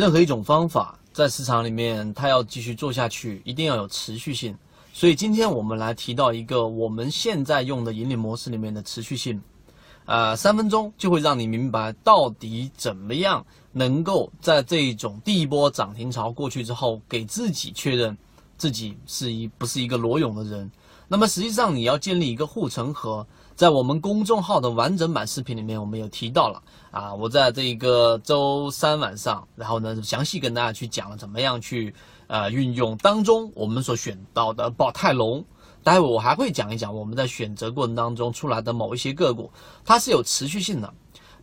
任何一种方法在市场里面，它要继续做下去，一定要有持续性。所以今天我们来提到一个我们现在用的盈利模式里面的持续性，呃，三分钟就会让你明白到底怎么样能够在这一种第一波涨停潮过去之后，给自己确认自己是一不是一个裸泳的人。那么实际上你要建立一个护城河，在我们公众号的完整版视频里面，我们有提到了啊，我在这一个周三晚上，然后呢详细跟大家去讲了怎么样去。呃，运用当中我们所选到的宝泰龙，待会我还会讲一讲我们在选择过程当中出来的某一些个股，它是有持续性的。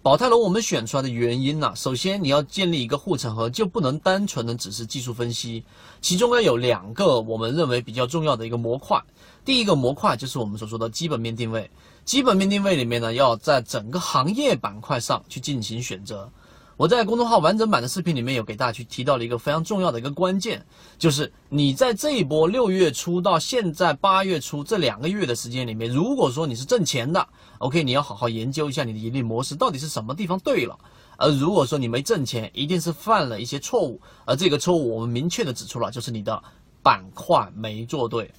宝泰龙我们选出来的原因呢，首先你要建立一个护城河，就不能单纯的只是技术分析，其中呢有两个我们认为比较重要的一个模块。第一个模块就是我们所说的基本面定位，基本面定位里面呢，要在整个行业板块上去进行选择。我在公众号完整版的视频里面有给大家去提到了一个非常重要的一个关键，就是你在这一波六月初到现在八月初这两个月的时间里面，如果说你是挣钱的，OK，你要好好研究一下你的盈利模式到底是什么地方对了。而如果说你没挣钱，一定是犯了一些错误，而这个错误我们明确的指出了，就是你的板块没做对。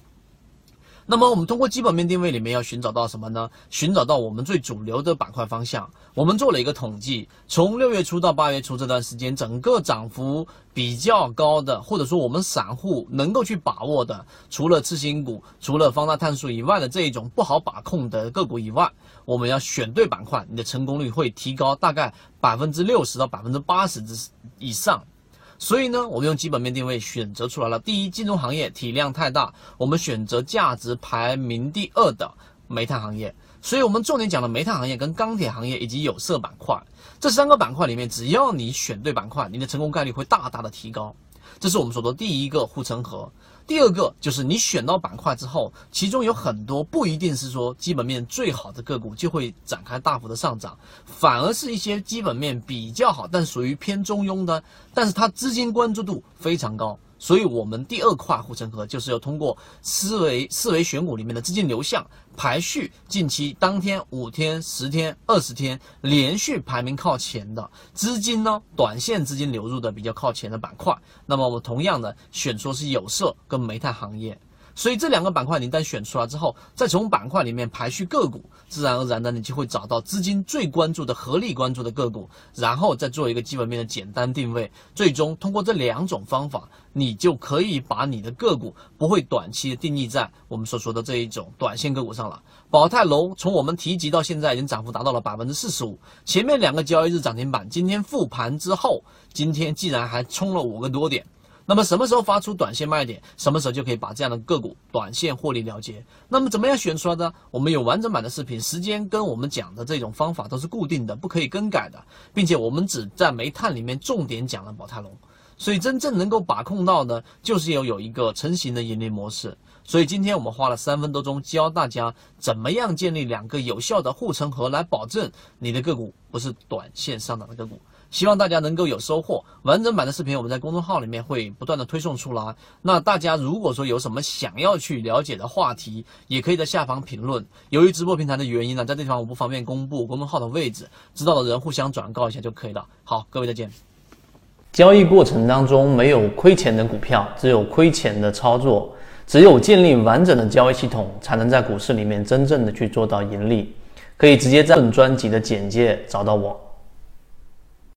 那么我们通过基本面定位里面要寻找到什么呢？寻找到我们最主流的板块方向。我们做了一个统计，从六月初到八月初这段时间，整个涨幅比较高的，或者说我们散户能够去把握的，除了次新股、除了方大碳素以外的这一种不好把控的个股以外，我们要选对板块，你的成功率会提高大概百分之六十到百分之八十之以上。所以呢，我们用基本面定位选择出来了。第一，金融行业体量太大，我们选择价值排名第二的煤炭行业。所以，我们重点讲了煤炭行业、跟钢铁行业以及有色板块这三个板块里面，只要你选对板块，你的成功概率会大大的提高。这是我们所说的第一个护城河。第二个就是你选到板块之后，其中有很多不一定是说基本面最好的个股就会展开大幅的上涨，反而是一些基本面比较好，但属于偏中庸的，但是它资金关注度非常高。所以，我们第二块护城河就是要通过思维思维选股里面的资金流向排序，近期当天、五天、十天、二十天连续排名靠前的资金呢，短线资金流入的比较靠前的板块。那么，我同样的选出是有色跟煤炭行业。所以这两个板块你一旦选出来之后，再从板块里面排序个股，自然而然的你就会找到资金最关注的、合力关注的个股，然后再做一个基本面的简单定位，最终通过这两种方法，你就可以把你的个股不会短期的定义在我们所说的这一种短线个股上了。宝泰楼从我们提及到现在已经涨幅达到了百分之四十五，前面两个交易日涨停板，今天复盘之后，今天竟然还冲了五个多点。那么什么时候发出短线卖点，什么时候就可以把这样的个股短线获利了结。那么怎么样选出来的？我们有完整版的视频，时间跟我们讲的这种方法都是固定的，不可以更改的，并且我们只在煤炭里面重点讲了宝泰龙。所以真正能够把控到的，就是要有一个成型的盈利模式。所以今天我们花了三分多钟教大家怎么样建立两个有效的护城河，来保证你的个股不是短线上涨的个股。希望大家能够有收获。完整版的视频我们在公众号里面会不断的推送出来。那大家如果说有什么想要去了解的话题，也可以在下方评论。由于直播平台的原因呢，在这地方我不方便公布公众号的位置，知道的人互相转告一下就可以了。好，各位再见。交易过程当中没有亏钱的股票，只有亏钱的操作。只有建立完整的交易系统，才能在股市里面真正的去做到盈利。可以直接在本专辑的简介找到我。